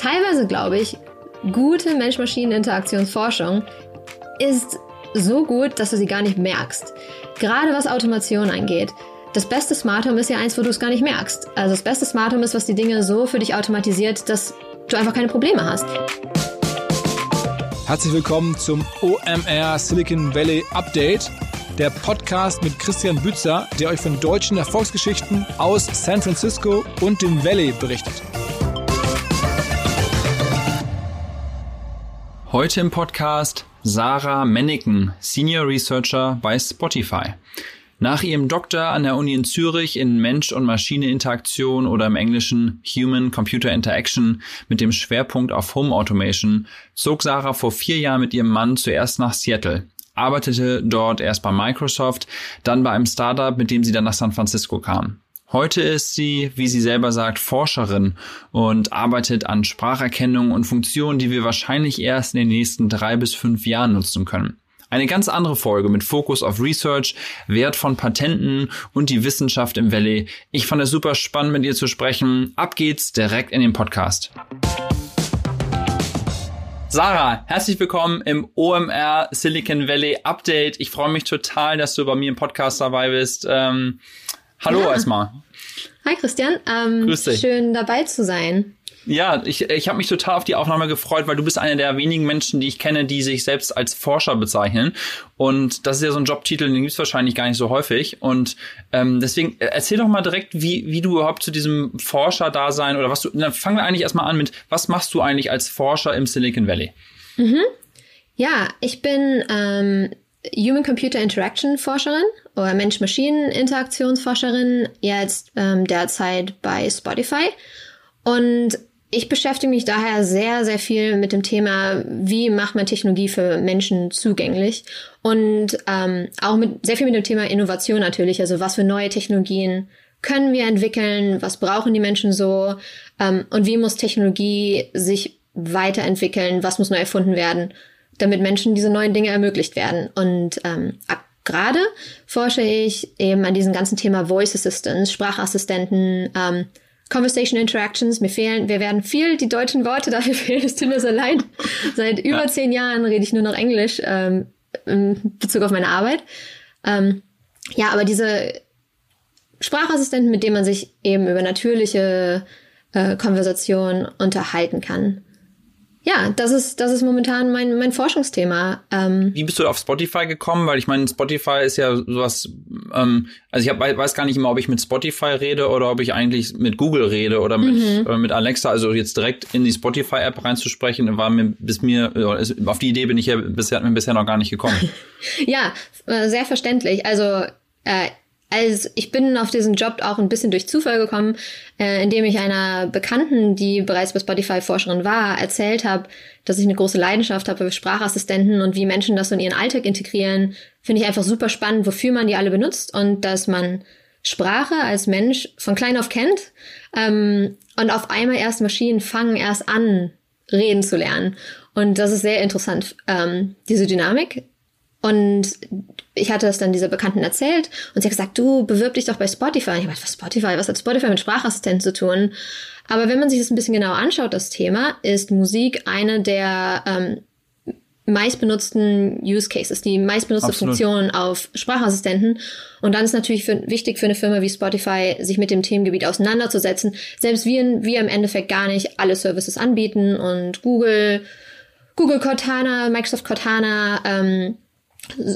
teilweise glaube ich, gute Mensch-Maschinen-Interaktionsforschung ist so gut, dass du sie gar nicht merkst. Gerade was Automation angeht. Das beste Smart Home ist ja eins, wo du es gar nicht merkst. Also das beste Smart Home ist, was die Dinge so für dich automatisiert, dass du einfach keine Probleme hast. Herzlich willkommen zum OMR Silicon Valley Update, der Podcast mit Christian Bützer, der euch von deutschen Erfolgsgeschichten aus San Francisco und dem Valley berichtet. Heute im Podcast Sarah Menneken, Senior Researcher bei Spotify. Nach ihrem Doktor an der Uni in Zürich in Mensch- und Maschine-Interaktion oder im Englischen Human-Computer Interaction mit dem Schwerpunkt auf Home Automation zog Sarah vor vier Jahren mit ihrem Mann zuerst nach Seattle, arbeitete dort erst bei Microsoft, dann bei einem Startup, mit dem sie dann nach San Francisco kam. Heute ist sie, wie sie selber sagt, Forscherin und arbeitet an Spracherkennung und Funktionen, die wir wahrscheinlich erst in den nächsten drei bis fünf Jahren nutzen können. Eine ganz andere Folge mit Fokus auf Research, Wert von Patenten und die Wissenschaft im Valley. Ich fand es super spannend, mit ihr zu sprechen. Ab geht's direkt in den Podcast. Sarah, herzlich willkommen im OMR Silicon Valley Update. Ich freue mich total, dass du bei mir im Podcast dabei bist. Ähm, Hallo ja. erstmal. Hi Christian, ähm, Grüß dich. schön dabei zu sein. Ja, ich, ich habe mich total auf die Aufnahme gefreut, weil du bist einer der wenigen Menschen, die ich kenne, die sich selbst als Forscher bezeichnen. Und das ist ja so ein Jobtitel, den gibt's wahrscheinlich gar nicht so häufig. Und ähm, deswegen äh, erzähl doch mal direkt, wie, wie du überhaupt zu diesem Forscher-Dasein oder was du. Dann fangen wir eigentlich erstmal an mit, was machst du eigentlich als Forscher im Silicon Valley? Mhm. Ja, ich bin ähm, Human-Computer-Interaction-Forscherin oder Mensch-Maschinen-Interaktionsforscherin, jetzt ähm, derzeit bei Spotify. Und ich beschäftige mich daher sehr, sehr viel mit dem Thema, wie macht man Technologie für Menschen zugänglich und ähm, auch mit sehr viel mit dem Thema Innovation natürlich. Also was für neue Technologien können wir entwickeln, was brauchen die Menschen so ähm, und wie muss Technologie sich weiterentwickeln, was muss neu erfunden werden damit Menschen diese neuen Dinge ermöglicht werden. Und ähm, gerade forsche ich eben an diesem ganzen Thema Voice Assistance, Sprachassistenten, ähm, Conversation Interactions. Mir fehlen, wir werden viel die deutschen Worte dafür fehlen. Es tut mir so leid. Seit über ja. zehn Jahren rede ich nur noch Englisch ähm, in Bezug auf meine Arbeit. Ähm, ja, aber diese Sprachassistenten, mit denen man sich eben über natürliche äh, Konversation unterhalten kann ja, das ist, das ist momentan mein, mein Forschungsthema. Ähm, Wie bist du auf Spotify gekommen? Weil ich meine, Spotify ist ja sowas, ähm, also ich hab, weiß gar nicht immer, ob ich mit Spotify rede oder ob ich eigentlich mit Google rede oder mit, mhm. äh, mit Alexa. Also jetzt direkt in die Spotify-App reinzusprechen, war mir bis mir, äh, auf die Idee bin ich ja bisher, mir bisher noch gar nicht gekommen. ja, äh, sehr verständlich. Also äh, also ich bin auf diesen Job auch ein bisschen durch Zufall gekommen, äh, indem ich einer Bekannten, die bereits bei Spotify Forscherin war, erzählt habe, dass ich eine große Leidenschaft habe für Sprachassistenten und wie Menschen das in ihren Alltag integrieren. Finde ich einfach super spannend, wofür man die alle benutzt und dass man Sprache als Mensch von klein auf kennt ähm, und auf einmal erst Maschinen fangen erst an, reden zu lernen. Und das ist sehr interessant, ähm, diese Dynamik. Und ich hatte das dann dieser Bekannten erzählt und sie hat gesagt, du bewirb dich doch bei Spotify. Ich habe was Spotify? Was hat Spotify mit Sprachassistenten zu tun? Aber wenn man sich das ein bisschen genauer anschaut, das Thema, ist Musik eine der ähm, meistbenutzten Use Cases, die meistbenutzte Absolut. Funktion auf Sprachassistenten. Und dann ist natürlich für, wichtig für eine Firma wie Spotify, sich mit dem Themengebiet auseinanderzusetzen. Selbst wir, wir im Endeffekt gar nicht alle Services anbieten und Google, Google Cortana, Microsoft Cortana, ähm,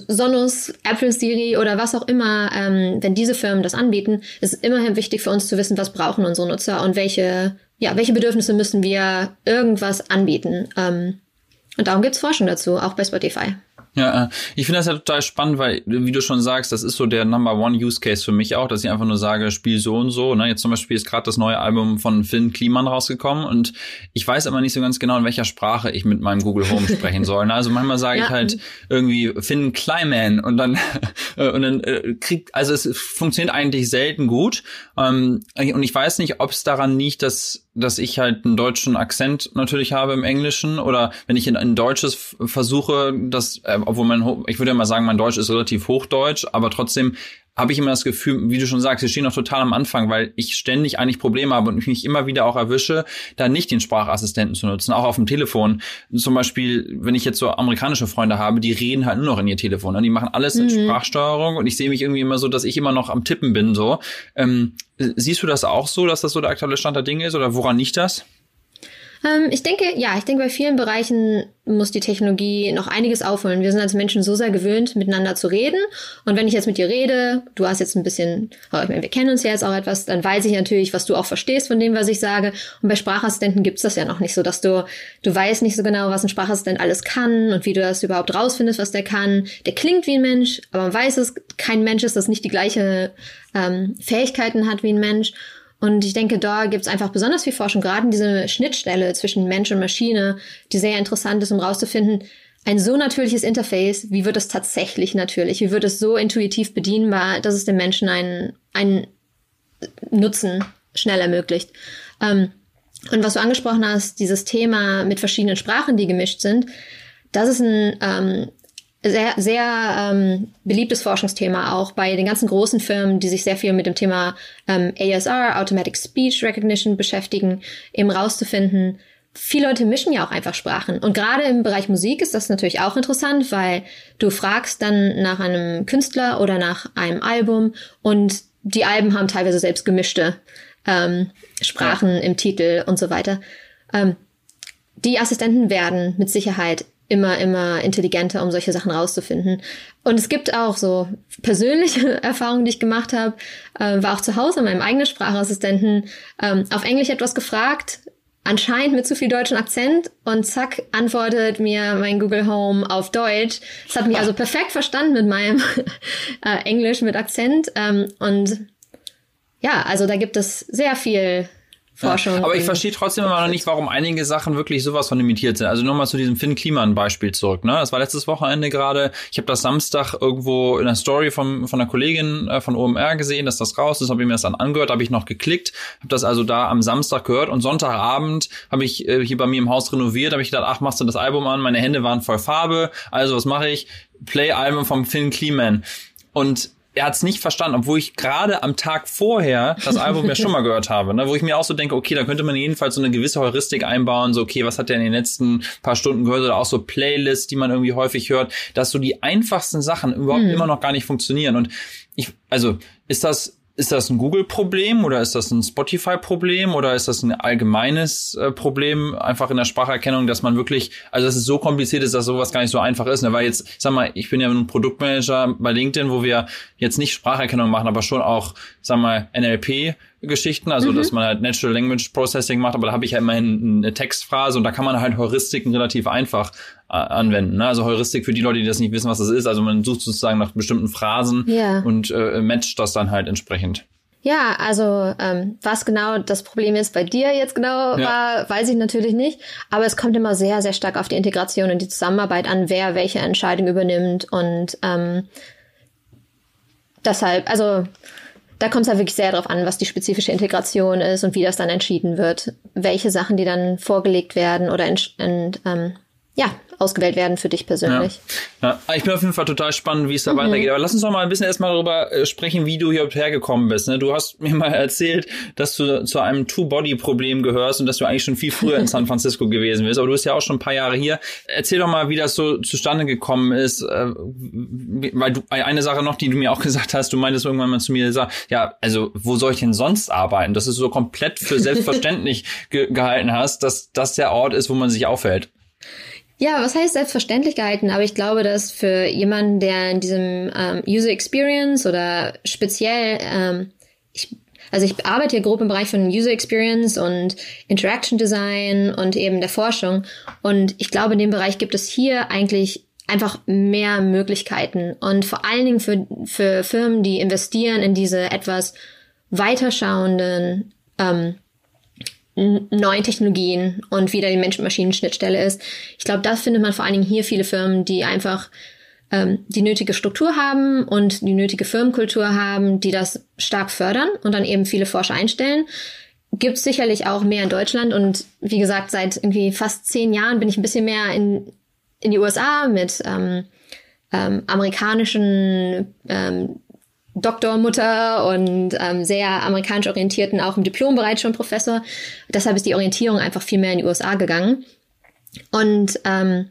Sonos, Apple Siri oder was auch immer, ähm, wenn diese Firmen das anbieten, ist immerhin wichtig für uns zu wissen, was brauchen unsere Nutzer und welche, ja, welche Bedürfnisse müssen wir irgendwas anbieten. Ähm, und darum gibt's Forschung dazu, auch bei Spotify. Ja, äh, ich finde das ja total spannend, weil, wie du schon sagst, das ist so der Number One Use Case für mich auch, dass ich einfach nur sage, spiel so und so. Ne? Jetzt zum Beispiel ist gerade das neue Album von Finn Kliman rausgekommen und ich weiß aber nicht so ganz genau, in welcher Sprache ich mit meinem Google Home sprechen soll. Ne? Also manchmal sage ja. ich halt irgendwie Finn Kliman und dann äh, und dann äh, kriegt, also es funktioniert eigentlich selten gut. Ähm, und ich weiß nicht, ob es daran liegt, dass dass ich halt einen deutschen Akzent natürlich habe im Englischen oder wenn ich in ein Deutsches versuche, das, äh, obwohl mein, ich würde ja mal sagen, mein Deutsch ist relativ hochdeutsch, aber trotzdem habe ich immer das Gefühl, wie du schon sagst, wir stehen noch total am Anfang, weil ich ständig eigentlich Probleme habe und ich mich immer wieder auch erwische, da nicht den Sprachassistenten zu nutzen, auch auf dem Telefon. Zum Beispiel, wenn ich jetzt so amerikanische Freunde habe, die reden halt nur noch in ihr Telefon. Ne? Die machen alles in mhm. Sprachsteuerung und ich sehe mich irgendwie immer so, dass ich immer noch am Tippen bin. So, ähm, siehst du das auch so, dass das so der aktuelle Stand der Dinge ist oder woran liegt das? Ähm, ich denke, ja, ich denke, bei vielen Bereichen muss die Technologie noch einiges aufholen. Wir sind als Menschen so sehr gewöhnt, miteinander zu reden. Und wenn ich jetzt mit dir rede, du hast jetzt ein bisschen, wir kennen uns ja jetzt auch etwas, dann weiß ich natürlich, was du auch verstehst von dem, was ich sage. Und bei Sprachassistenten gibt's das ja noch nicht so, dass du, du weißt nicht so genau, was ein Sprachassistent alles kann und wie du das überhaupt rausfindest, was der kann. Der klingt wie ein Mensch, aber man weiß es, kein Mensch ist, das nicht die gleiche ähm, Fähigkeiten hat wie ein Mensch. Und ich denke, da gibt es einfach besonders viel Forschung, gerade in diese Schnittstelle zwischen Mensch und Maschine, die sehr interessant ist, um rauszufinden, ein so natürliches Interface, wie wird es tatsächlich natürlich? Wie wird es so intuitiv bedienbar, dass es dem Menschen einen, einen Nutzen schnell ermöglicht? Ähm, und was du angesprochen hast, dieses Thema mit verschiedenen Sprachen, die gemischt sind, das ist ein ähm, sehr, sehr ähm, beliebtes Forschungsthema auch bei den ganzen großen Firmen, die sich sehr viel mit dem Thema ähm, ASR, Automatic Speech Recognition beschäftigen, eben rauszufinden, viele Leute mischen ja auch einfach Sprachen. Und gerade im Bereich Musik ist das natürlich auch interessant, weil du fragst dann nach einem Künstler oder nach einem Album und die Alben haben teilweise selbst gemischte ähm, Sprachen ja. im Titel und so weiter. Ähm, die Assistenten werden mit Sicherheit immer, immer intelligenter, um solche Sachen rauszufinden. Und es gibt auch so persönliche Erfahrungen, die ich gemacht habe, äh, war auch zu Hause meinem eigenen Sprachassistenten ähm, auf Englisch etwas gefragt, anscheinend mit zu viel deutschen Akzent und zack, antwortet mir mein Google Home auf Deutsch. Das hat mich also perfekt verstanden mit meinem äh, Englisch mit Akzent. Ähm, und ja, also da gibt es sehr viel Forschung. Ja, aber ich verstehe trotzdem immer noch nicht, warum einige Sachen wirklich sowas von limitiert sind. Also nochmal zu diesem Finn Kliman Beispiel zurück. Ne? Das war letztes Wochenende gerade. Ich habe das Samstag irgendwo in der Story von, von einer Kollegin äh, von OMR gesehen, dass das raus ist. Habe ich mir das dann angehört, habe ich noch geklickt, habe das also da am Samstag gehört und Sonntagabend habe ich äh, hier bei mir im Haus renoviert. Habe ich gedacht, ach, machst du das Album an? Meine Hände waren voll Farbe. Also was mache ich? Play-Album vom Finn Kliman. Und er hat es nicht verstanden, obwohl ich gerade am Tag vorher das Album ja schon mal gehört habe, ne, wo ich mir auch so denke, okay, da könnte man jedenfalls so eine gewisse Heuristik einbauen, so okay, was hat der in den letzten paar Stunden gehört? Oder auch so Playlists, die man irgendwie häufig hört, dass so die einfachsten Sachen überhaupt mhm. immer noch gar nicht funktionieren. Und ich, also ist das ist das ein Google-Problem oder ist das ein Spotify-Problem oder ist das ein allgemeines äh, Problem einfach in der Spracherkennung, dass man wirklich, also dass es so kompliziert ist, dass sowas gar nicht so einfach ist. Ne? Weil jetzt, sag mal, ich bin ja ein Produktmanager bei LinkedIn, wo wir jetzt nicht Spracherkennung machen, aber schon auch, sag mal, NLP Geschichten, also mhm. dass man halt Natural Language Processing macht, aber da habe ich ja immerhin eine Textphrase und da kann man halt Heuristiken relativ einfach äh, anwenden. Ne? Also Heuristik für die Leute, die das nicht wissen, was das ist. Also man sucht sozusagen nach bestimmten Phrasen ja. und äh, matcht das dann halt entsprechend. Ja, also ähm, was genau das Problem ist bei dir jetzt genau ja. war, weiß ich natürlich nicht. Aber es kommt immer sehr, sehr stark auf die Integration und die Zusammenarbeit an, wer welche Entscheidung übernimmt. Und ähm, deshalb, also da kommt es ja wirklich sehr darauf an, was die spezifische Integration ist und wie das dann entschieden wird, welche Sachen, die dann vorgelegt werden oder ent, ent, ähm, ja, ausgewählt werden für dich persönlich. Ja. ja. ich bin auf jeden Fall total spannend, wie es da mhm. weitergeht. Aber lass uns doch mal ein bisschen erstmal darüber äh, sprechen, wie du hier hergekommen bist. Ne? Du hast mir mal erzählt, dass du zu einem Two-Body-Problem gehörst und dass du eigentlich schon viel früher in San Francisco gewesen bist. Aber du bist ja auch schon ein paar Jahre hier. Erzähl doch mal, wie das so zustande gekommen ist. Äh, weil du, eine Sache noch, die du mir auch gesagt hast, du meintest irgendwann mal zu mir, ja, also wo soll ich denn sonst arbeiten? Dass du so komplett für selbstverständlich ge gehalten hast, dass das der Ort ist, wo man sich aufhält. Ja, was heißt selbstverständlich gehalten? Aber ich glaube, dass für jemanden, der in diesem ähm, User Experience oder speziell, ähm, ich, also ich arbeite hier grob im Bereich von User Experience und Interaction Design und eben der Forschung. Und ich glaube, in dem Bereich gibt es hier eigentlich einfach mehr Möglichkeiten. Und vor allen Dingen für, für Firmen, die investieren in diese etwas weiterschauenden ähm, neuen Technologien und wieder die Mensch-Maschinen-Schnittstelle ist. Ich glaube, das findet man vor allen Dingen hier viele Firmen, die einfach ähm, die nötige Struktur haben und die nötige Firmenkultur haben, die das stark fördern und dann eben viele Forscher einstellen. Gibt es sicherlich auch mehr in Deutschland und wie gesagt, seit irgendwie fast zehn Jahren bin ich ein bisschen mehr in, in die USA mit ähm, ähm, amerikanischen ähm, Doktormutter und ähm, sehr amerikanisch orientierten, auch im Diplombereich schon Professor. Deshalb ist die Orientierung einfach viel mehr in die USA gegangen. Und ähm,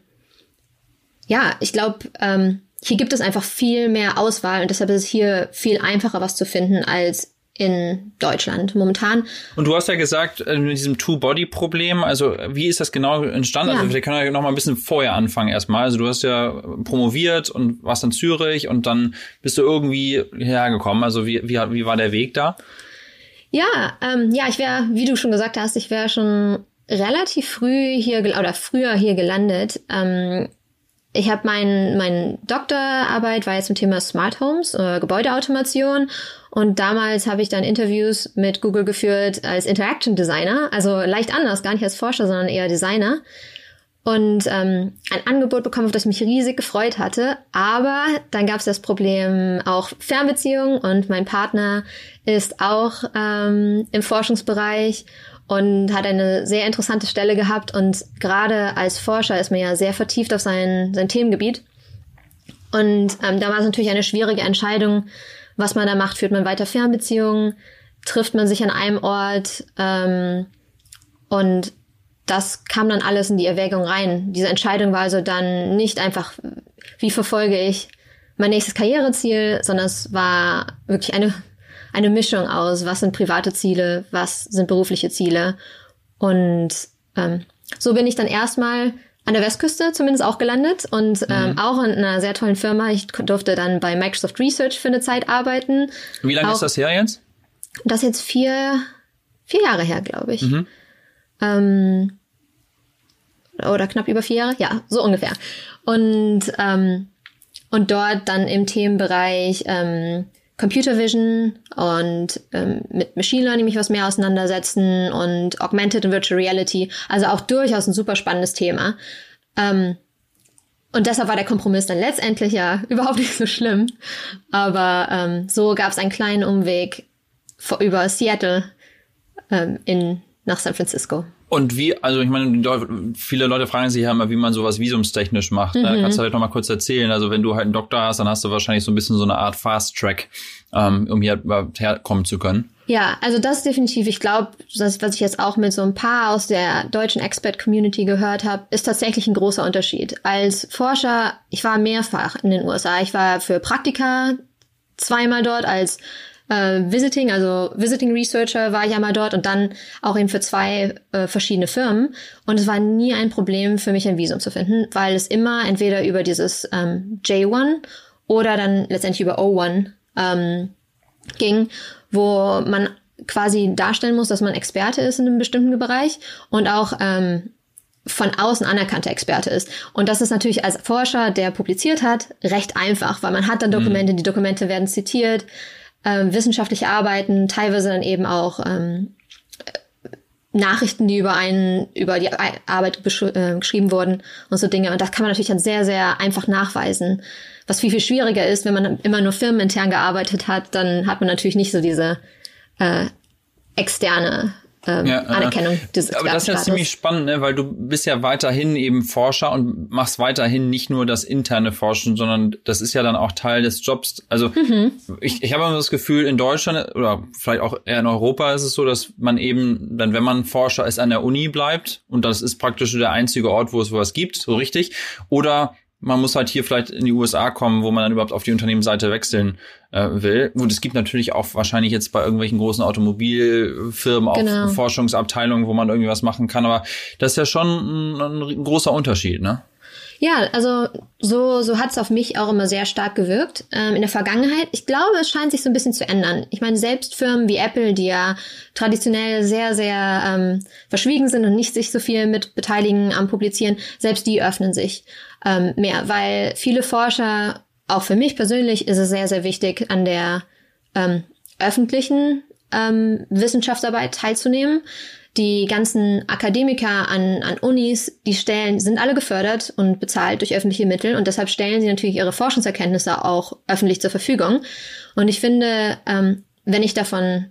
ja, ich glaube, ähm, hier gibt es einfach viel mehr Auswahl und deshalb ist es hier viel einfacher, was zu finden als in Deutschland momentan. Und du hast ja gesagt, äh, mit diesem Two-Body-Problem, also wie ist das genau entstanden? Ja. Also wir können ja noch mal ein bisschen vorher anfangen erstmal. Also du hast ja promoviert und warst in Zürich und dann bist du irgendwie hergekommen. Also wie, wie, wie war der Weg da? Ja, ähm, ja, ich wäre, wie du schon gesagt hast, ich wäre schon relativ früh hier oder früher hier gelandet. Ähm, ich habe mein, mein Doktorarbeit war jetzt zum Thema Smart Homes, äh, Gebäudeautomation. Und damals habe ich dann Interviews mit Google geführt als Interaction Designer, also leicht anders, gar nicht als Forscher, sondern eher Designer. Und ähm, ein Angebot bekommen, auf das ich mich riesig gefreut hatte. Aber dann gab es das Problem auch Fernbeziehungen und mein Partner ist auch ähm, im Forschungsbereich und hat eine sehr interessante Stelle gehabt. Und gerade als Forscher ist man ja sehr vertieft auf sein, sein Themengebiet. Und ähm, da war es natürlich eine schwierige Entscheidung, was man da macht. Führt man weiter Fernbeziehungen? Trifft man sich an einem Ort? Ähm, und das kam dann alles in die Erwägung rein. Diese Entscheidung war also dann nicht einfach, wie verfolge ich mein nächstes Karriereziel, sondern es war wirklich eine eine Mischung aus, was sind private Ziele, was sind berufliche Ziele. Und ähm, so bin ich dann erstmal an der Westküste zumindest auch gelandet und ähm, mhm. auch in einer sehr tollen Firma. Ich durfte dann bei Microsoft Research für eine Zeit arbeiten. Wie lange auch, ist das her jetzt? Das ist jetzt vier, vier Jahre her, glaube ich. Mhm. Ähm, oder knapp über vier Jahre, ja, so ungefähr. Und ähm, und dort dann im Themenbereich ähm, Computer Vision und ähm, mit Machine Learning mich was mehr auseinandersetzen und Augmented und Virtual Reality. Also auch durchaus ein super spannendes Thema. Ähm, und deshalb war der Kompromiss dann letztendlich ja überhaupt nicht so schlimm. Aber ähm, so gab es einen kleinen Umweg vor, über Seattle ähm, in, nach San Francisco. Und wie, also ich meine, viele Leute fragen sich ja immer, wie man sowas visumstechnisch macht. Mhm. Da kannst du halt noch mal kurz erzählen. Also wenn du halt einen Doktor hast, dann hast du wahrscheinlich so ein bisschen so eine Art Fast Track, ähm, um hier herkommen zu können. Ja, also das definitiv. Ich glaube, das, was ich jetzt auch mit so ein paar aus der deutschen Expert-Community gehört habe, ist tatsächlich ein großer Unterschied. Als Forscher, ich war mehrfach in den USA. Ich war für Praktika zweimal dort als äh, Visiting, also Visiting Researcher war ich einmal dort und dann auch eben für zwei äh, verschiedene Firmen. Und es war nie ein Problem für mich ein Visum zu finden, weil es immer entweder über dieses ähm, J1 oder dann letztendlich über O1 ähm, ging, wo man quasi darstellen muss, dass man Experte ist in einem bestimmten Bereich und auch ähm, von außen anerkannter Experte ist. Und das ist natürlich als Forscher, der publiziert hat, recht einfach, weil man hat dann mhm. Dokumente, die Dokumente werden zitiert, ähm, wissenschaftliche Arbeiten, teilweise dann eben auch ähm, Nachrichten, die über einen, über die Arbeit äh, geschrieben wurden und so Dinge. Und das kann man natürlich dann sehr, sehr einfach nachweisen. Was viel, viel schwieriger ist, wenn man immer nur firmenintern gearbeitet hat, dann hat man natürlich nicht so diese äh, externe ähm, ja, Anerkennung des Aber das ist ja ziemlich spannend, ne? weil du bist ja weiterhin eben Forscher und machst weiterhin nicht nur das interne Forschen, sondern das ist ja dann auch Teil des Jobs. Also mhm. ich, ich habe immer das Gefühl, in Deutschland oder vielleicht auch eher in Europa ist es so, dass man eben dann, wenn man Forscher ist, an der Uni bleibt und das ist praktisch der einzige Ort, wo es sowas gibt, so richtig. Oder man muss halt hier vielleicht in die USA kommen, wo man dann überhaupt auf die Unternehmensseite wechseln äh, will. Und es gibt natürlich auch wahrscheinlich jetzt bei irgendwelchen großen Automobilfirmen auch genau. Forschungsabteilungen, wo man irgendwie was machen kann. Aber das ist ja schon ein, ein großer Unterschied, ne? Ja, also so, so hat es auf mich auch immer sehr stark gewirkt ähm, in der Vergangenheit. Ich glaube, es scheint sich so ein bisschen zu ändern. Ich meine, selbst Firmen wie Apple, die ja traditionell sehr, sehr ähm, verschwiegen sind und nicht sich so viel mit beteiligen am Publizieren, selbst die öffnen sich ähm, mehr, weil viele Forscher, auch für mich persönlich, ist es sehr, sehr wichtig, an der ähm, öffentlichen ähm, Wissenschaftsarbeit teilzunehmen. Die ganzen Akademiker an, an Unis, die stellen, sind alle gefördert und bezahlt durch öffentliche Mittel und deshalb stellen sie natürlich ihre Forschungserkenntnisse auch öffentlich zur Verfügung. Und ich finde, ähm, wenn ich davon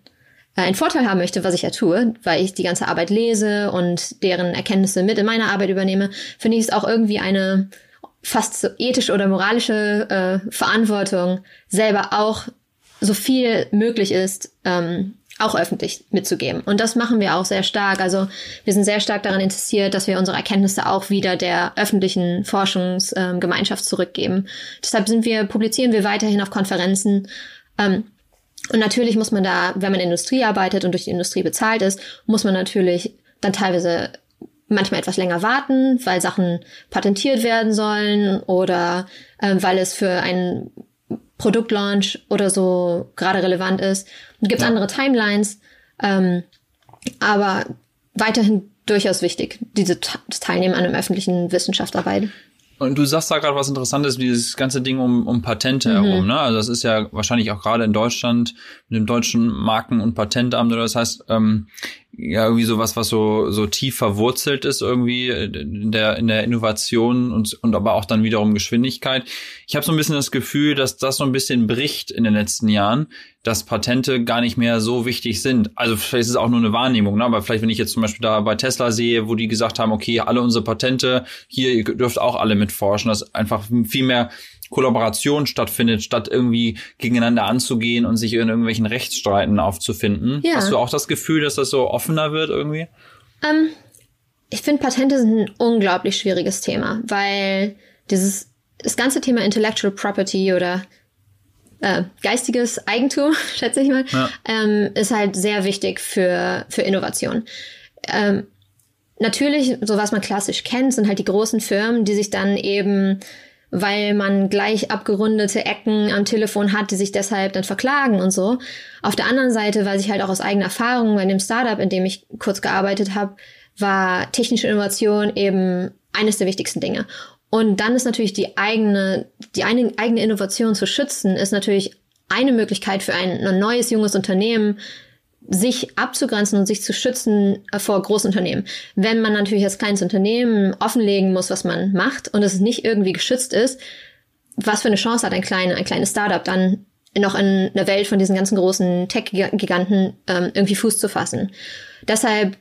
äh, einen Vorteil haben möchte, was ich ja tue, weil ich die ganze Arbeit lese und deren Erkenntnisse mit in meine Arbeit übernehme, finde ich es auch irgendwie eine fast so ethische oder moralische äh, Verantwortung, selber auch so viel möglich ist, ähm, auch öffentlich mitzugeben. Und das machen wir auch sehr stark. Also wir sind sehr stark daran interessiert, dass wir unsere Erkenntnisse auch wieder der öffentlichen Forschungsgemeinschaft ähm, zurückgeben. Deshalb sind wir, publizieren wir weiterhin auf Konferenzen. Ähm, und natürlich muss man da, wenn man in Industrie arbeitet und durch die Industrie bezahlt ist, muss man natürlich dann teilweise manchmal etwas länger warten, weil Sachen patentiert werden sollen oder äh, weil es für einen Produktlaunch oder so gerade relevant ist. Es gibt ja. andere Timelines, ähm, aber weiterhin durchaus wichtig, diese das Teilnehmen an einem öffentlichen Wissenschaftsarbeit. Und du sagst da gerade was Interessantes, dieses ganze Ding um, um Patente mhm. herum, ne? Also das ist ja wahrscheinlich auch gerade in Deutschland mit dem deutschen Marken- und Patentamt oder das heißt, ähm, ja irgendwie sowas, was so so tief verwurzelt ist irgendwie in der in der Innovation und und aber auch dann wiederum Geschwindigkeit. Ich habe so ein bisschen das Gefühl, dass das so ein bisschen bricht in den letzten Jahren, dass Patente gar nicht mehr so wichtig sind. Also vielleicht ist es auch nur eine Wahrnehmung, ne? aber vielleicht wenn ich jetzt zum Beispiel da bei Tesla sehe, wo die gesagt haben, okay, alle unsere Patente hier ihr dürft auch alle mitforschen, dass einfach viel mehr Kollaboration stattfindet, statt irgendwie gegeneinander anzugehen und sich in irgendwelchen Rechtsstreiten aufzufinden. Ja. Hast du auch das Gefühl, dass das so offener wird irgendwie? Ähm, ich finde, Patente sind ein unglaublich schwieriges Thema, weil dieses das ganze Thema Intellectual Property oder äh, geistiges Eigentum, schätze ich mal, ja. ähm, ist halt sehr wichtig für, für Innovation. Ähm, natürlich, so was man klassisch kennt, sind halt die großen Firmen, die sich dann eben weil man gleich abgerundete Ecken am Telefon hat, die sich deshalb dann verklagen und so. Auf der anderen Seite weiß ich halt auch aus eigener Erfahrung bei dem Startup, in dem ich kurz gearbeitet habe, war technische Innovation eben eines der wichtigsten Dinge. Und dann ist natürlich die eigene, die eigene Innovation zu schützen, ist natürlich eine Möglichkeit für ein neues, junges Unternehmen, sich abzugrenzen und sich zu schützen vor Großunternehmen. Wenn man natürlich als kleines Unternehmen offenlegen muss, was man macht und es nicht irgendwie geschützt ist, was für eine Chance hat ein, kleiner, ein kleines Startup dann noch in der Welt von diesen ganzen großen Tech-Giganten ähm, irgendwie Fuß zu fassen. Deshalb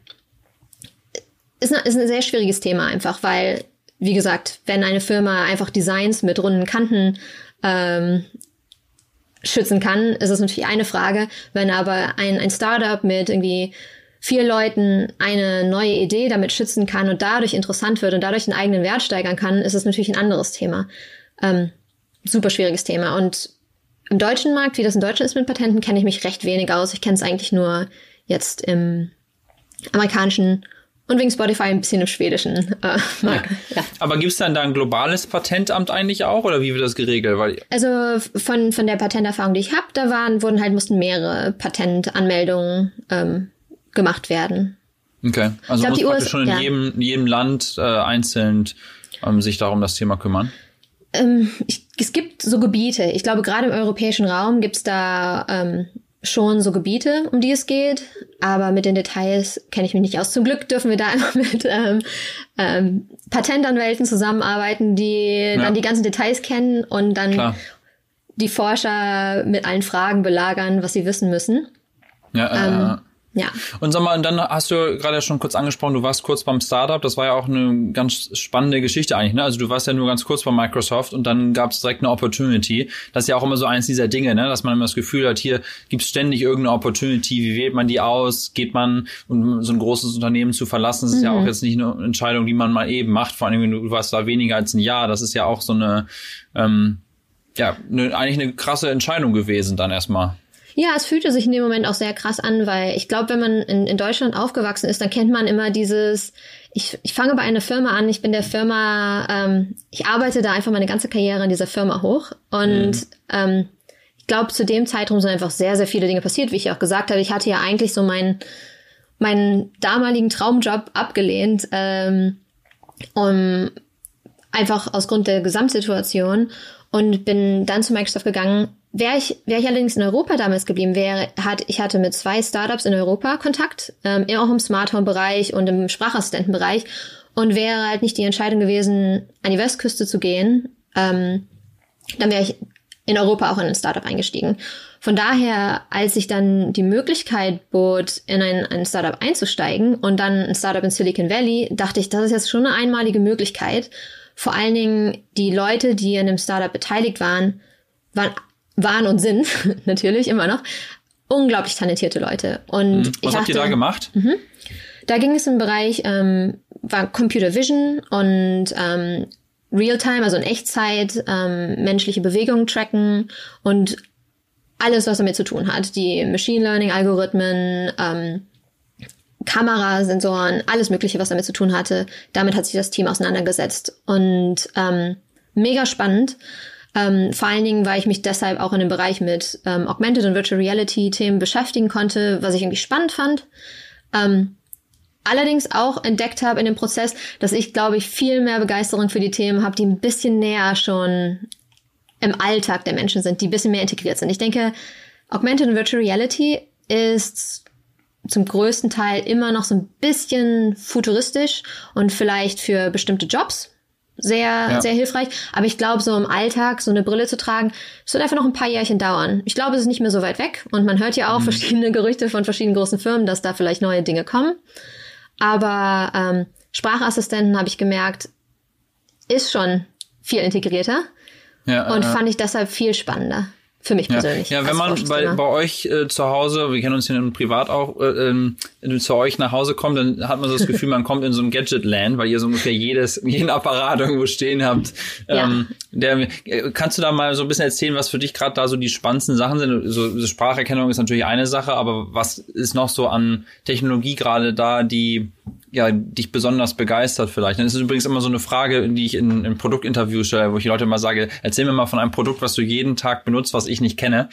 ist, ist ein sehr schwieriges Thema einfach, weil, wie gesagt, wenn eine Firma einfach Designs mit runden Kanten ähm, schützen kann, ist es natürlich eine Frage. Wenn aber ein, ein Startup mit irgendwie vier Leuten eine neue Idee damit schützen kann und dadurch interessant wird und dadurch den eigenen Wert steigern kann, ist es natürlich ein anderes Thema. Ähm, super schwieriges Thema. Und im deutschen Markt, wie das in Deutschland ist mit Patenten, kenne ich mich recht wenig aus. Ich kenne es eigentlich nur jetzt im amerikanischen und wegen Spotify ein bisschen im Schwedischen. Äh, ja. Ja. Aber gibt es dann da ein globales Patentamt eigentlich auch oder wie wird das geregelt? Weil also von, von der Patenterfahrung, die ich habe, da waren, wurden halt, mussten mehrere Patentanmeldungen ähm, gemacht werden. Okay, also glaub, muss schon in ja. jedem, jedem Land äh, einzeln ähm, sich darum das Thema kümmern? Ähm, ich, es gibt so Gebiete. Ich glaube, gerade im europäischen Raum gibt es da ähm, schon so Gebiete, um die es geht, aber mit den Details kenne ich mich nicht aus. Zum Glück dürfen wir da immer mit ähm, ähm, Patentanwälten zusammenarbeiten, die ja. dann die ganzen Details kennen und dann Klar. die Forscher mit allen Fragen belagern, was sie wissen müssen. Ja, äh, ähm, ja. Und sag mal, und dann hast du gerade schon kurz angesprochen, du warst kurz beim Startup. Das war ja auch eine ganz spannende Geschichte eigentlich. Ne? Also du warst ja nur ganz kurz bei Microsoft und dann gab es direkt eine Opportunity. Das ist ja auch immer so eins dieser Dinge, ne? dass man immer das Gefühl hat, hier gibt es ständig irgendeine Opportunity. Wie wählt man die aus? Geht man, um so ein großes Unternehmen zu verlassen? Das ist mhm. ja auch jetzt nicht eine Entscheidung, die man mal eben macht. Vor allem, wenn du warst da weniger als ein Jahr. Das ist ja auch so eine, ähm, ja, eine, eigentlich eine krasse Entscheidung gewesen dann erstmal. Ja, es fühlte sich in dem Moment auch sehr krass an, weil ich glaube, wenn man in, in Deutschland aufgewachsen ist, dann kennt man immer dieses, ich, ich fange bei einer Firma an, ich bin der Firma, ähm, ich arbeite da einfach meine ganze Karriere in dieser Firma hoch. Und mhm. ähm, ich glaube, zu dem Zeitraum sind einfach sehr, sehr viele Dinge passiert, wie ich auch gesagt habe. Ich hatte ja eigentlich so meinen meinen damaligen Traumjob abgelehnt, ähm, um einfach aus Grund der Gesamtsituation und bin dann zu Microsoft gegangen Wäre ich, wäre ich allerdings in Europa damals geblieben wäre, hat, ich hatte mit zwei Startups in Europa Kontakt, ähm, auch im Smart Home Bereich und im Sprachassistentenbereich und wäre halt nicht die Entscheidung gewesen, an die Westküste zu gehen, ähm, dann wäre ich in Europa auch in ein Startup eingestiegen. Von daher, als ich dann die Möglichkeit bot, in ein, ein Startup einzusteigen und dann ein Startup in Silicon Valley, dachte ich, das ist jetzt schon eine einmalige Möglichkeit. Vor allen Dingen die Leute, die an dem Startup beteiligt waren, waren waren und sind natürlich immer noch unglaublich talentierte Leute. Und mhm. Was habt ihr da gemacht? Mhm. Da ging es im Bereich ähm, war Computer Vision und ähm, Realtime, also in Echtzeit, ähm, menschliche Bewegungen tracken und alles, was damit zu tun hat. Die Machine Learning Algorithmen, ähm, Kamerasensoren, alles Mögliche, was damit zu tun hatte. Damit hat sich das Team auseinandergesetzt und ähm, mega spannend. Ähm, vor allen Dingen, weil ich mich deshalb auch in dem Bereich mit ähm, Augmented und Virtual Reality Themen beschäftigen konnte, was ich irgendwie spannend fand. Ähm, allerdings auch entdeckt habe in dem Prozess, dass ich, glaube ich, viel mehr Begeisterung für die Themen habe, die ein bisschen näher schon im Alltag der Menschen sind, die ein bisschen mehr integriert sind. Ich denke, Augmented und Virtual Reality ist zum größten Teil immer noch so ein bisschen futuristisch und vielleicht für bestimmte Jobs sehr, ja. sehr hilfreich. Aber ich glaube, so im Alltag so eine Brille zu tragen, das wird einfach noch ein paar Jährchen dauern. Ich glaube, es ist nicht mehr so weit weg. Und man hört ja auch mhm. verschiedene Gerüchte von verschiedenen großen Firmen, dass da vielleicht neue Dinge kommen. Aber ähm, Sprachassistenten, habe ich gemerkt, ist schon viel integrierter. Ja, und äh, fand ich deshalb viel spannender. Für mich persönlich. Ja, ja wenn man bei, bei euch äh, zu Hause, wir kennen uns ja privat auch, äh, ähm, zu euch nach Hause kommt, dann hat man so das Gefühl, man kommt in so ein Gadget-Land, weil ihr so ungefähr jedes, jeden Apparat irgendwo stehen habt. Ähm, ja. der, äh, kannst du da mal so ein bisschen erzählen, was für dich gerade da so die spannendsten Sachen sind? So, so Spracherkennung ist natürlich eine Sache, aber was ist noch so an Technologie gerade da, die ja, dich besonders begeistert vielleicht? Das ist übrigens immer so eine Frage, die ich in, in Produktinterviews stelle, wo ich die Leute mal sage, erzähl mir mal von einem Produkt, was du jeden Tag benutzt, was ich nicht kenne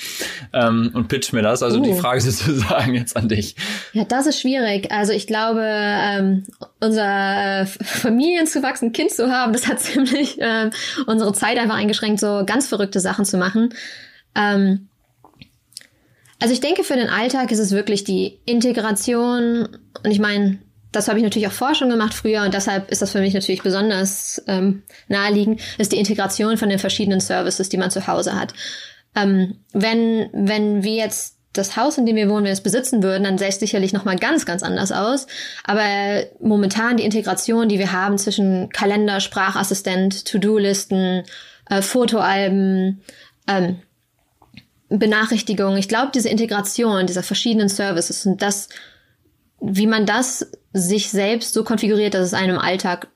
ähm, und pitch mir das. Also uh. die Frage sozusagen jetzt an dich. Ja, das ist schwierig. Also ich glaube, ähm, unser äh, Familienzuwachs, ein Kind zu haben, das hat ziemlich ähm, unsere Zeit einfach eingeschränkt, so ganz verrückte Sachen zu machen. Ähm, also ich denke, für den Alltag ist es wirklich die Integration und ich meine, das habe ich natürlich auch schon gemacht früher und deshalb ist das für mich natürlich besonders ähm, naheliegend, ist die Integration von den verschiedenen Services, die man zu Hause hat. Ähm, wenn, wenn wir jetzt das Haus, in dem wir wohnen, wenn wir es besitzen würden, dann sähe es sicherlich nochmal ganz, ganz anders aus. Aber momentan die Integration, die wir haben zwischen Kalender, Sprachassistent, To-Do-Listen, äh, Fotoalben, ähm, Benachrichtigungen, ich glaube, diese Integration dieser verschiedenen Services und das wie man das sich selbst so konfiguriert, dass es einem im Alltag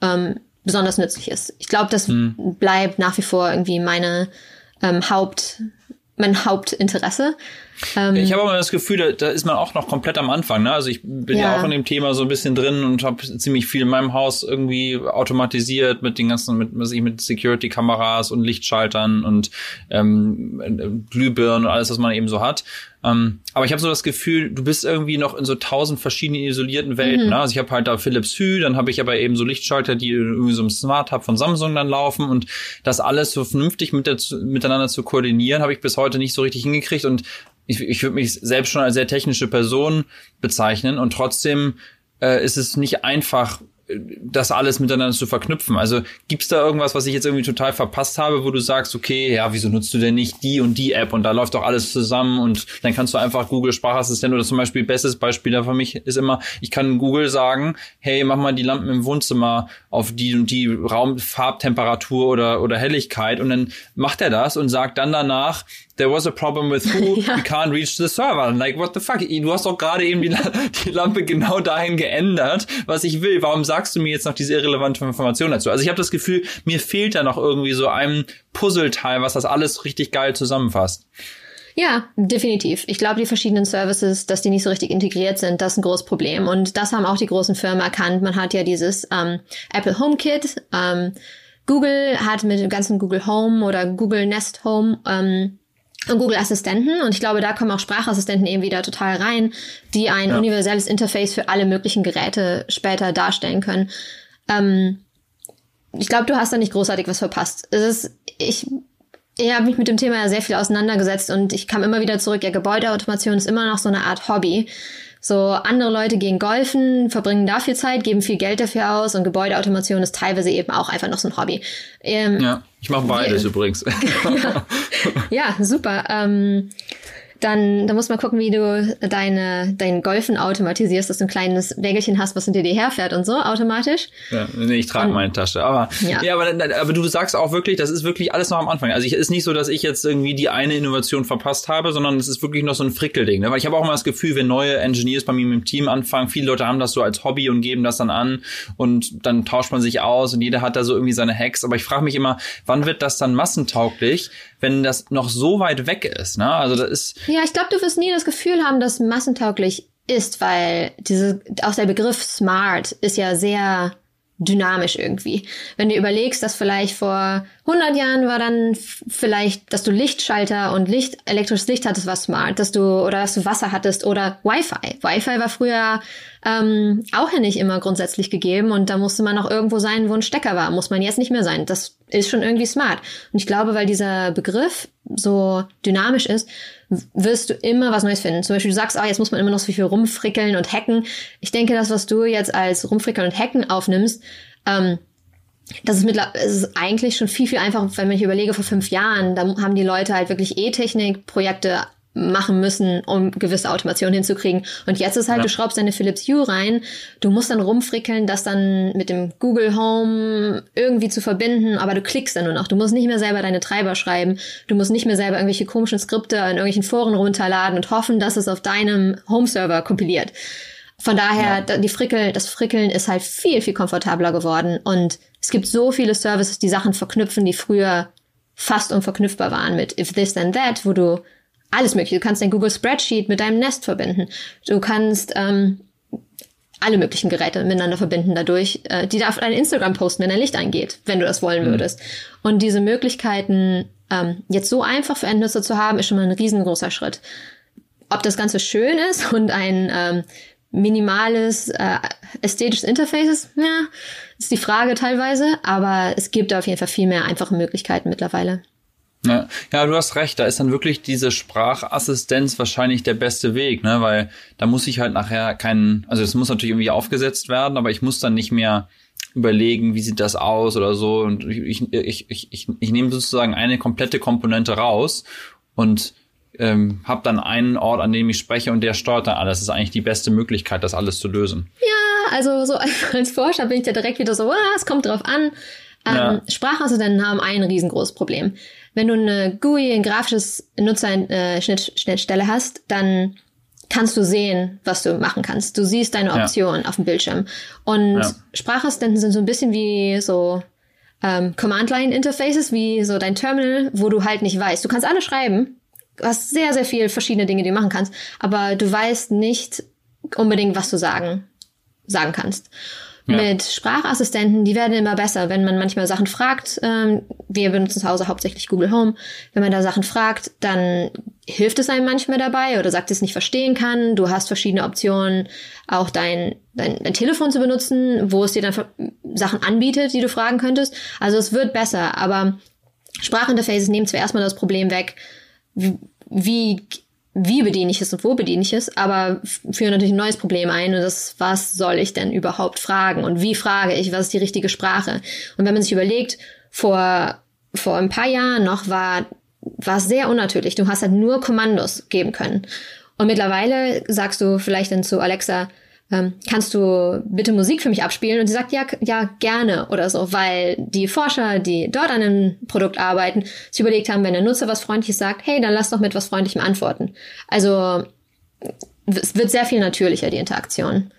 ähm, besonders nützlich ist. Ich glaube, das hm. bleibt nach wie vor irgendwie meine ähm, Haupt, mein Hauptinteresse. Ähm, ich habe aber das Gefühl, da, da ist man auch noch komplett am Anfang. Ne? Also ich bin ja. ja auch in dem Thema so ein bisschen drin und habe ziemlich viel in meinem Haus irgendwie automatisiert mit den ganzen, mit, was ich mit Security-Kameras und Lichtschaltern und ähm, Glühbirnen und alles, was man eben so hat. Ähm, aber ich habe so das Gefühl, du bist irgendwie noch in so tausend verschiedenen isolierten Welten. Mhm. Ne? Also ich habe halt da Philips Hue, dann habe ich aber eben so Lichtschalter, die irgendwie so im Smart Hub von Samsung dann laufen und das alles so vernünftig mit der, miteinander zu koordinieren, habe ich bis heute nicht so richtig hingekriegt und ich, ich würde mich selbst schon als sehr technische Person bezeichnen und trotzdem äh, ist es nicht einfach, das alles miteinander zu verknüpfen. Also gibt's da irgendwas, was ich jetzt irgendwie total verpasst habe, wo du sagst, okay, ja, wieso nutzt du denn nicht die und die App und da läuft doch alles zusammen und dann kannst du einfach Google Sprachassistent oder zum Beispiel bestes Beispiel da für mich ist immer, ich kann Google sagen, hey, mach mal die Lampen im Wohnzimmer auf die und die Raumfarbtemperatur oder oder Helligkeit und dann macht er das und sagt dann danach, there was a problem with who, ja. you can't reach the server. Like, what the fuck? Du hast doch gerade eben die, die, Lampe genau dahin geändert, was ich will. Warum sagst du mir jetzt noch diese irrelevante Information dazu? Also ich habe das Gefühl, mir fehlt da noch irgendwie so ein Puzzleteil, was das alles richtig geil zusammenfasst. Ja, definitiv. Ich glaube, die verschiedenen Services, dass die nicht so richtig integriert sind, das ist ein großes Problem. Und das haben auch die großen Firmen erkannt. Man hat ja dieses ähm, Apple HomeKit. Ähm, Google hat mit dem ganzen Google Home oder Google Nest Home ähm, und Google Assistenten und ich glaube, da kommen auch Sprachassistenten eben wieder total rein, die ein ja. universelles Interface für alle möglichen Geräte später darstellen können. Ähm, ich glaube, du hast da nicht großartig was verpasst. Es ist, ich, ich habe mich mit dem Thema ja sehr viel auseinandergesetzt und ich kam immer wieder zurück, ja, Gebäudeautomation ist immer noch so eine Art Hobby. So andere Leute gehen golfen, verbringen da viel Zeit, geben viel Geld dafür aus und Gebäudeautomation ist teilweise eben auch einfach noch so ein Hobby. Ähm, ja, ich mache beides wir, übrigens. ja, super. Ähm, dann, dann muss man gucken, wie du deine, dein Golfen automatisierst, dass du ein kleines Wägelchen hast, was hinter dir herfährt und so automatisch. Ja, nee, ich trage meine Tasche. Aber, Ja. ja. aber, aber du sagst auch wirklich, das ist wirklich alles noch am Anfang. Also es ist nicht so, dass ich jetzt irgendwie die eine Innovation verpasst habe, sondern es ist wirklich noch so ein Frickelding. Ne? Weil ich habe auch immer das Gefühl, wenn neue Engineers bei mir im Team anfangen, viele Leute haben das so als Hobby und geben das dann an und dann tauscht man sich aus und jeder hat da so irgendwie seine Hacks. Aber ich frage mich immer, wann wird das dann massentauglich, wenn das noch so weit weg ist? Ne? Also das ist Ja, ich glaube, du wirst nie das Gefühl haben, dass massentauglich ist, weil diese, auch der Begriff smart ist ja sehr dynamisch irgendwie. Wenn du überlegst, dass vielleicht vor 100 Jahren war dann vielleicht, dass du Lichtschalter und Licht, elektrisches Licht hattest, war smart, dass du, oder dass du Wasser hattest oder Wi-Fi. Wi-Fi war früher ähm, auch ja nicht immer grundsätzlich gegeben und da musste man auch irgendwo sein, wo ein Stecker war. Muss man jetzt nicht mehr sein. Das ist schon irgendwie smart. Und ich glaube, weil dieser Begriff so dynamisch ist, wirst du immer was Neues finden. Zum Beispiel, du sagst, ah, jetzt muss man immer noch so viel rumfrickeln und hacken. Ich denke, das, was du jetzt als rumfrickeln und hacken aufnimmst, ähm, das ist, mittler es ist eigentlich schon viel, viel einfacher, wenn ich überlege, vor fünf Jahren, da haben die Leute halt wirklich E-Technik-Projekte machen müssen, um gewisse Automation hinzukriegen. Und jetzt ist halt, Ja. du schraubst deine Philips Hue rein, du musst dann rumfrickeln, das dann mit dem Google Home irgendwie zu verbinden, aber du klickst dann nur noch. Du musst nicht mehr selber deine Treiber schreiben, du musst nicht mehr selber irgendwelche komischen Skripte in irgendwelchen Foren runterladen und hoffen, dass es auf deinem Home-Server kompiliert. Von daher, da- die Frickel, das Frickeln ist halt viel, viel komfortabler geworden. Und es gibt so viele Services, die Sachen verknüpfen, die früher fast unverknüpfbar waren mit If This Then That, wo du alles mögliche, du kannst dein Google Spreadsheet mit deinem Nest verbinden. Du kannst ähm, alle möglichen Geräte miteinander verbinden dadurch, äh, die da auf dein Instagram posten, wenn dein Licht eingeht, wenn du das wollen würdest. Und diese Möglichkeiten ähm, jetzt so einfach für Endnutzer zu haben, ist schon mal ein riesengroßer Schritt ob das Ganze schön ist und ein ähm, minimales äh, ästhetisches Interface ist, ja, ist die Frage teilweise, aber es gibt auf jeden Fall viel mehr einfache Möglichkeiten mittlerweile. Ja, ja, du hast recht. Da ist dann wirklich diese Sprachassistenz wahrscheinlich der beste Weg, ne? Weil da muss ich halt nachher keinen, also es muss natürlich irgendwie aufgesetzt werden, aber ich muss dann nicht mehr überlegen, wie sieht das aus oder so. Und ich, ich, ich, ich, ich, ich nehme sozusagen eine komplette Komponente raus und ähm, habe dann einen Ort, an dem ich spreche und der steuert dann alles. Das ist eigentlich die beste Möglichkeit, das alles zu lösen. Ja, also so als Forscher bin ich da direkt wieder so, ah, es kommt drauf an. Ähm, Ja. Sprachassistenten haben ein riesengroßes Problem. Wenn du eine GUI, ein grafisches Nutzerschnittstelle hast, dann kannst du sehen, was du machen kannst. Du siehst deine Ja. Optionen auf dem Bildschirm. Und Ja. Sprachassistenten sind so ein bisschen wie so ähm, Command-Line-Interfaces, wie so dein Terminal, wo du halt nicht weißt. Du kannst alle schreiben. Du hast sehr, sehr viele verschiedene Dinge, die du machen kannst, aber du weißt nicht unbedingt, was du sagen, sagen kannst. Ja. Mit Sprachassistenten, die werden immer besser, wenn man manchmal Sachen fragt. Ähm, wir benutzen zu Hause hauptsächlich Google Home. Wenn man da Sachen fragt, dann hilft es einem manchmal dabei oder sagt, es nicht verstehen kann. Du hast verschiedene Optionen, auch dein, dein, dein Telefon zu benutzen, wo es dir dann Sachen anbietet, die du fragen könntest. Also es wird besser, aber Sprachinterfaces nehmen zwar erstmal das Problem weg, wie, wie wie bediene ich es und wo bediene ich es, aber f- führen natürlich ein neues Problem ein und das, was soll ich denn überhaupt fragen und wie frage ich, was ist die richtige Sprache? Und wenn man sich überlegt, vor, vor ein paar Jahren noch war, war es sehr unnatürlich. Du hast halt nur Kommandos geben können. Und mittlerweile sagst du vielleicht dann zu Alexa, ähm, kannst du bitte Musik für mich abspielen? Und sie sagt, ja, ja, gerne oder so, weil die Forscher, die dort an einem Produkt arbeiten, sich überlegt haben, wenn der Nutzer was Freundliches sagt, hey, dann lass doch mit was Freundlichem antworten. Also es wird sehr viel natürlicher, die Interaktion.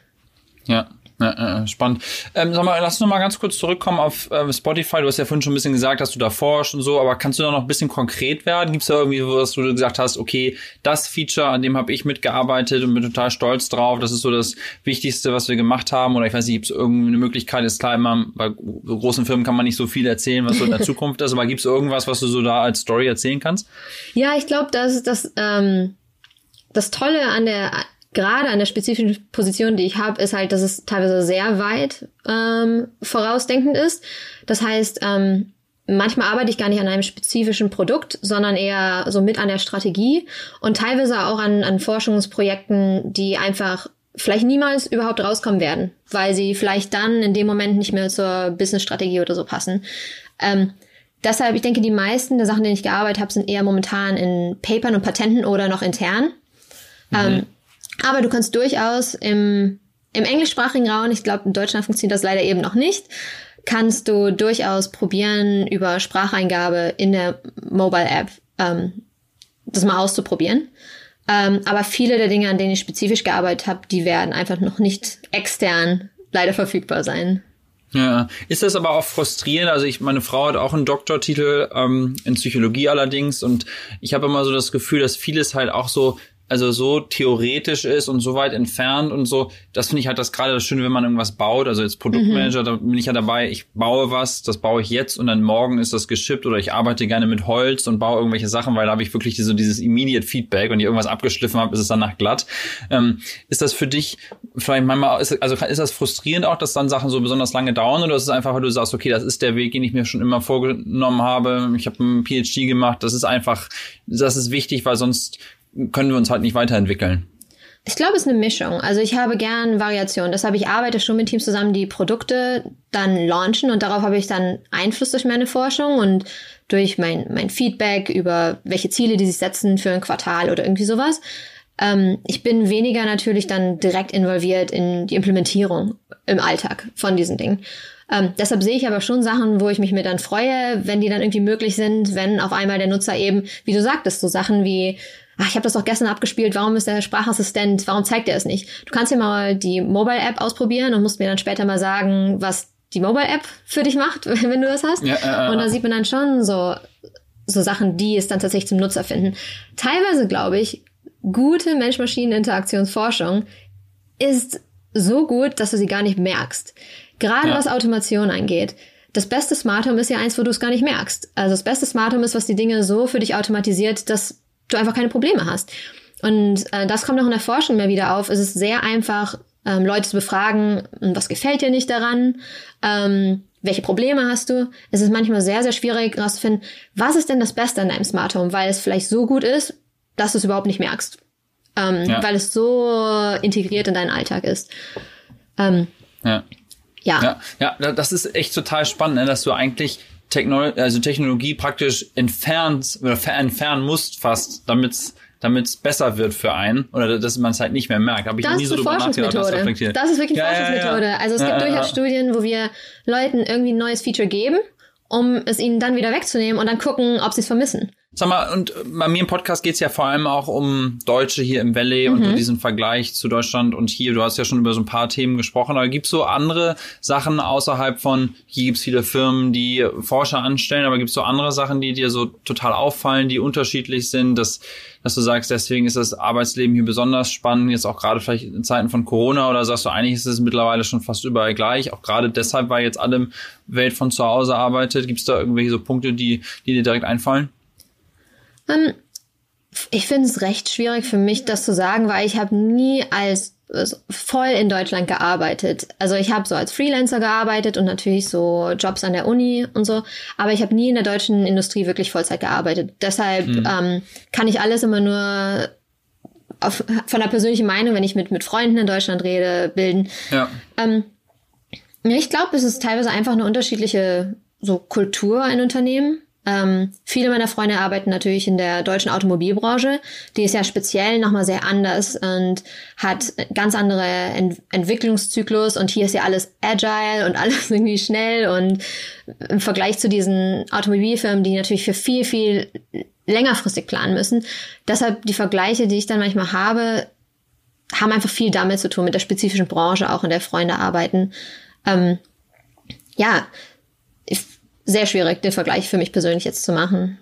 Ja. Ja, äh, spannend. Ähm, sag mal, lass uns noch mal ganz kurz zurückkommen auf äh, Spotify. Du hast ja vorhin schon ein bisschen gesagt, dass du da forschst und so, aber kannst du da noch ein bisschen konkret werden? Gibt es da irgendwie was, wo du gesagt hast, okay, das Feature, an dem habe ich mitgearbeitet und bin total stolz drauf. Das ist so das Wichtigste, was wir gemacht haben. Oder ich weiß nicht, gibt es irgendeine Möglichkeit, ist klar, immer bei großen Firmen kann man nicht so viel erzählen, was so in der Zukunft ist, aber gibt es irgendwas, was du so da als Story erzählen kannst? Ja, ich glaube, dass das ähm, das Tolle an der gerade an der spezifischen Position, die ich habe, ist halt, dass es teilweise sehr weit ähm, vorausdenkend ist. Das heißt, ähm, manchmal arbeite ich gar nicht an einem spezifischen Produkt, sondern eher so mit an der Strategie und teilweise auch an, an Forschungsprojekten, die einfach vielleicht niemals überhaupt rauskommen werden, weil sie vielleicht dann in dem Moment nicht mehr zur Businessstrategie oder so passen. Ähm, deshalb, ich denke, die meisten der Sachen, denen ich gearbeitet habe, sind eher momentan in Papern und Patenten oder noch intern. Mhm. Ähm, aber du kannst durchaus im, im englischsprachigen Raum, ich glaube, in Deutschland funktioniert das leider eben noch nicht, kannst du durchaus probieren, über Spracheingabe in der Mobile App ähm, das mal auszuprobieren. Ähm, aber viele der Dinge, an denen ich spezifisch gearbeitet habe, die werden einfach noch nicht extern leider verfügbar sein. Ja, ist das aber auch frustrierend? Also ich, meine Frau hat auch einen Doktortitel ähm, in Psychologie allerdings und ich habe immer so das Gefühl, dass vieles halt auch so also so theoretisch ist und so weit entfernt und so, das finde ich halt das gerade das Schöne, wenn man irgendwas baut. Also als Produktmanager, mhm. da bin ich ja dabei, ich baue was, das baue ich jetzt und dann morgen ist das geschippt oder ich arbeite gerne mit Holz und baue irgendwelche Sachen, weil da habe ich wirklich so dieses immediate Feedback und ich irgendwas abgeschliffen habe, ist es danach glatt. Ähm, ist das für dich vielleicht manchmal, ist, also ist das frustrierend auch, dass dann Sachen so besonders lange dauern oder ist es einfach, weil du sagst, okay, das ist der Weg, den ich mir schon immer vorgenommen habe, ich habe einen PhD gemacht, das ist einfach, das ist wichtig, weil sonst können wir uns halt nicht weiterentwickeln. Ich glaube, es ist eine Mischung. Also ich habe gern Variation. Deshalb ich arbeite schon mit Teams zusammen, die Produkte dann launchen und darauf habe ich dann Einfluss durch meine Forschung und durch mein, mein Feedback über welche Ziele die sich setzen für ein Quartal oder irgendwie sowas. Ähm, ich bin weniger natürlich dann direkt involviert in die Implementierung im Alltag von diesen Dingen. Ähm, deshalb sehe ich aber schon Sachen, wo ich mich mir dann freue, wenn die dann irgendwie möglich sind, wenn auf einmal der Nutzer eben, wie du sagtest, so Sachen wie ach, ich habe das doch gestern abgespielt, warum ist der Sprachassistent, warum zeigt er es nicht? Du kannst ja mal die Mobile-App ausprobieren und musst mir dann später mal sagen, was die Mobile-App für dich macht, wenn du das hast. Ja, äh, äh, und da sieht man dann schon so, so Sachen, die es dann tatsächlich zum Nutzer finden. Teilweise glaube ich, gute Mensch-Maschinen-Interaktionsforschung ist so gut, dass du sie gar nicht merkst. Gerade ja. was Automation angeht. Das beste Smart Home ist ja eins, wo du es gar nicht merkst. Also das beste Smart Home ist, was die Dinge so für dich automatisiert, dass du einfach keine Probleme hast. Und äh, das kommt auch in der Forschung mehr wieder auf. Es ist sehr einfach, ähm, Leute zu befragen, was gefällt dir nicht daran, ähm, welche Probleme hast du. Es ist manchmal sehr, sehr schwierig herauszufinden, was ist denn das Beste an deinem Smart Home, weil es vielleicht so gut ist, dass du es überhaupt nicht merkst. Ähm, ja. Weil es so integriert in deinen Alltag ist. Ähm, ja. ja. Ja, ja, das ist echt total spannend, ne, dass du eigentlich Techno also Technologie praktisch entfernt oder entfernen musst fast, damit damit es besser wird für einen oder dass man es halt nicht mehr merkt. Habe ich das nie so drüber nachgedacht. Das, das ist wirklich eine ja, Forschungsmethode. Ja, ja. Also es gibt durchaus Studien, wo wir Leuten irgendwie ein neues Feature geben, um es ihnen dann wieder wegzunehmen und dann gucken, ob sie es vermissen. Sag mal, und bei mir im Podcast geht's ja vor allem auch um Deutsche hier im Valley mhm. und so diesen Vergleich zu Deutschland und hier. Du hast ja schon über so ein paar Themen gesprochen, aber gibt's so andere Sachen außerhalb von, hier gibt's viele Firmen, die Forscher anstellen, aber gibt's so andere Sachen, die dir so total auffallen, die unterschiedlich sind, dass, dass du sagst, deswegen ist das Arbeitsleben hier besonders spannend, jetzt auch gerade vielleicht in Zeiten von Corona oder sagst du, eigentlich ist es mittlerweile schon fast überall gleich, auch gerade deshalb, weil jetzt alle Welt von zu Hause arbeitet. Gibt's da irgendwelche so Punkte, die, die dir direkt einfallen? Ähm, ich finde es recht schwierig für mich, das zu sagen, weil ich habe nie als voll in Deutschland gearbeitet. Also ich habe so als Freelancer gearbeitet und natürlich so Jobs an der Uni und so, aber ich habe nie in der deutschen Industrie wirklich Vollzeit gearbeitet. Deshalb mhm. ähm, kann ich alles immer nur auf, von der persönlichen Meinung, wenn ich mit, mit Freunden in Deutschland rede, bilden. Ja. Ähm, ich glaube, es ist teilweise einfach eine unterschiedliche so Kultur in Unternehmen. Ähm, viele meiner Freunde arbeiten natürlich in der deutschen Automobilbranche. Die ist ja speziell nochmal sehr anders und hat ganz andere Ent Entwicklungszyklus und hier ist ja alles agile und alles irgendwie schnell und im Vergleich zu diesen Automobilfirmen, die natürlich für viel, viel längerfristig planen müssen. Deshalb die Vergleiche, die ich dann manchmal habe, haben einfach viel damit zu tun, mit der spezifischen Branche, auch in der Freunde arbeiten. Ähm, ja, sehr schwierig, den Vergleich für mich persönlich jetzt zu machen.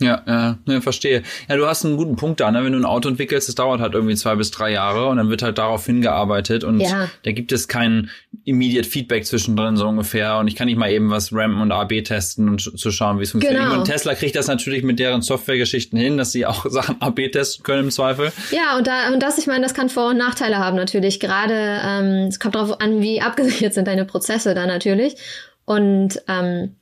Ja, ja, ne, verstehe. Ja, du hast einen guten Punkt da, ne? Wenn du ein Auto entwickelst, das dauert halt irgendwie zwei bis drei Jahre und dann wird halt darauf hingearbeitet und ja. da gibt es kein immediate Feedback zwischendrin so ungefähr und ich kann nicht mal eben was rampen und AB testen und zu schauen, wie es funktioniert. Genau. Und Tesla kriegt das natürlich mit deren Softwaregeschichten hin, dass sie auch Sachen AB testen können im Zweifel. Ja, und da und das, ich meine, das kann Vor- und Nachteile haben natürlich. Gerade ähm, es kommt darauf an, wie abgesichert sind deine Prozesse da natürlich und ähm,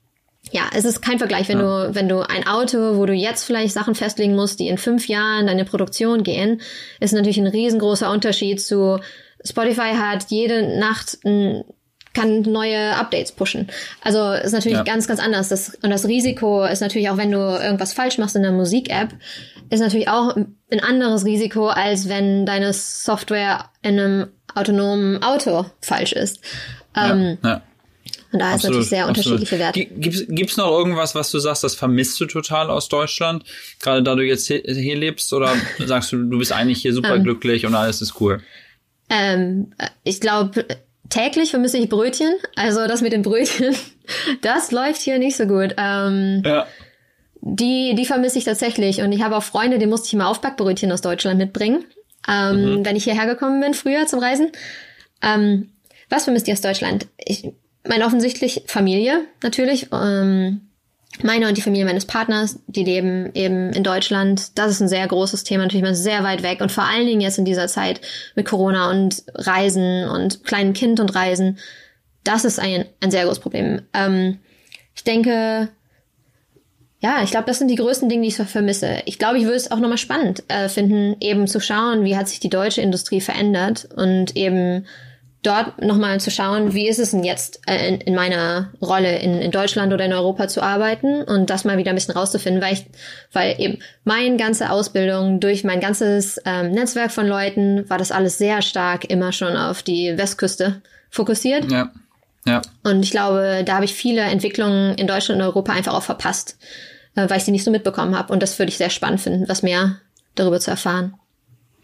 ja, es ist kein Vergleich, wenn ja. du, wenn du ein Auto, wo du jetzt vielleicht Sachen festlegen musst, die in fünf Jahren deine Produktion gehen, ist natürlich ein riesengroßer Unterschied zu Spotify hat jede Nacht ein kann neue Updates pushen. Also ist natürlich ja. ganz, ganz anders. Das, und das Risiko ist natürlich auch, wenn du irgendwas falsch machst in der Musik-App, ist natürlich auch ein anderes Risiko, als wenn deine Software in einem autonomen Auto falsch ist. Ähm, ja, ja. Und da ist natürlich sehr absolut. unterschiedliche Werte. Gibt es noch irgendwas, was du sagst, das vermisst du total aus Deutschland? Gerade da du jetzt hier, hier lebst? Oder sagst du, du bist eigentlich hier super ähm, glücklich und alles ist cool? Ähm, ich glaube, täglich vermisse ich Brötchen. Also das mit den Brötchen, das läuft hier nicht so gut. Ähm, ja. Die, die vermisse ich tatsächlich. Und ich habe auch Freunde, die musste ich immer Aufbackbrötchen aus Deutschland mitbringen, ähm, mhm. wenn ich hierher gekommen bin, früher zum Reisen. Ähm, was vermisst ihr aus Deutschland? Ich meine offensichtlich Familie natürlich. Ähm, meine und die Familie meines Partners, die leben eben in Deutschland. Das ist ein sehr großes Thema, natürlich mal sehr weit weg. Und vor allen Dingen jetzt in dieser Zeit mit Corona und Reisen und kleinem Kind und Reisen. Das ist ein, ein sehr großes Problem. Ähm, ich denke, ja, ich glaube, das sind die größten Dinge, die ich so vermisse. Ich glaube, ich würde es auch nochmal spannend äh, finden, eben zu schauen, wie hat sich die deutsche Industrie verändert und eben dort nochmal zu schauen, wie ist es denn jetzt äh, in, in, meiner Rolle in, in Deutschland oder in Europa zu arbeiten und das mal wieder ein bisschen rauszufinden, weil ich, weil eben meine ganze Ausbildung durch mein ganzes ähm, Netzwerk von Leuten war das alles sehr stark immer schon auf die Westküste fokussiert. Ja. Ja. Und ich glaube, da habe ich viele Entwicklungen in Deutschland und Europa einfach auch verpasst, äh, weil ich sie nicht so mitbekommen habe. Und das würde ich sehr spannend finden, was mehr darüber zu erfahren.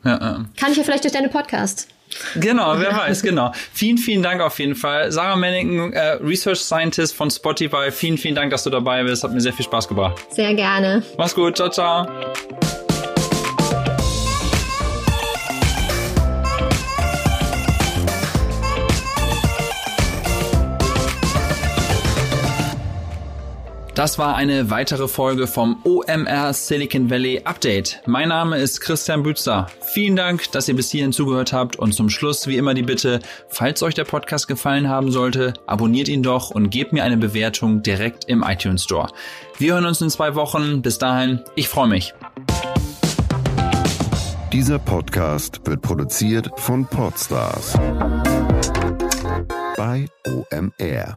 Ja, ja. Kann ich ja vielleicht durch deine Podcast. Genau, wer weiß, genau. Vielen, vielen Dank auf jeden Fall. Sarah Manneken, äh, Research Scientist von Spotify, vielen, vielen Dank, dass du dabei bist. Hat mir sehr viel Spaß gebracht. Sehr gerne. Mach's gut, ciao, ciao. Das war eine weitere Folge vom OMR Silicon Valley Update. Mein Name ist Christian Bützer. Vielen Dank, dass ihr bis hierhin zugehört habt und zum Schluss wie immer die Bitte, falls euch der Podcast gefallen haben sollte, abonniert ihn doch und gebt mir eine Bewertung direkt im iTunes Store. Wir hören uns in zwei Wochen. Bis dahin, ich freue mich. Dieser Podcast wird produziert von Podstars bei OMR.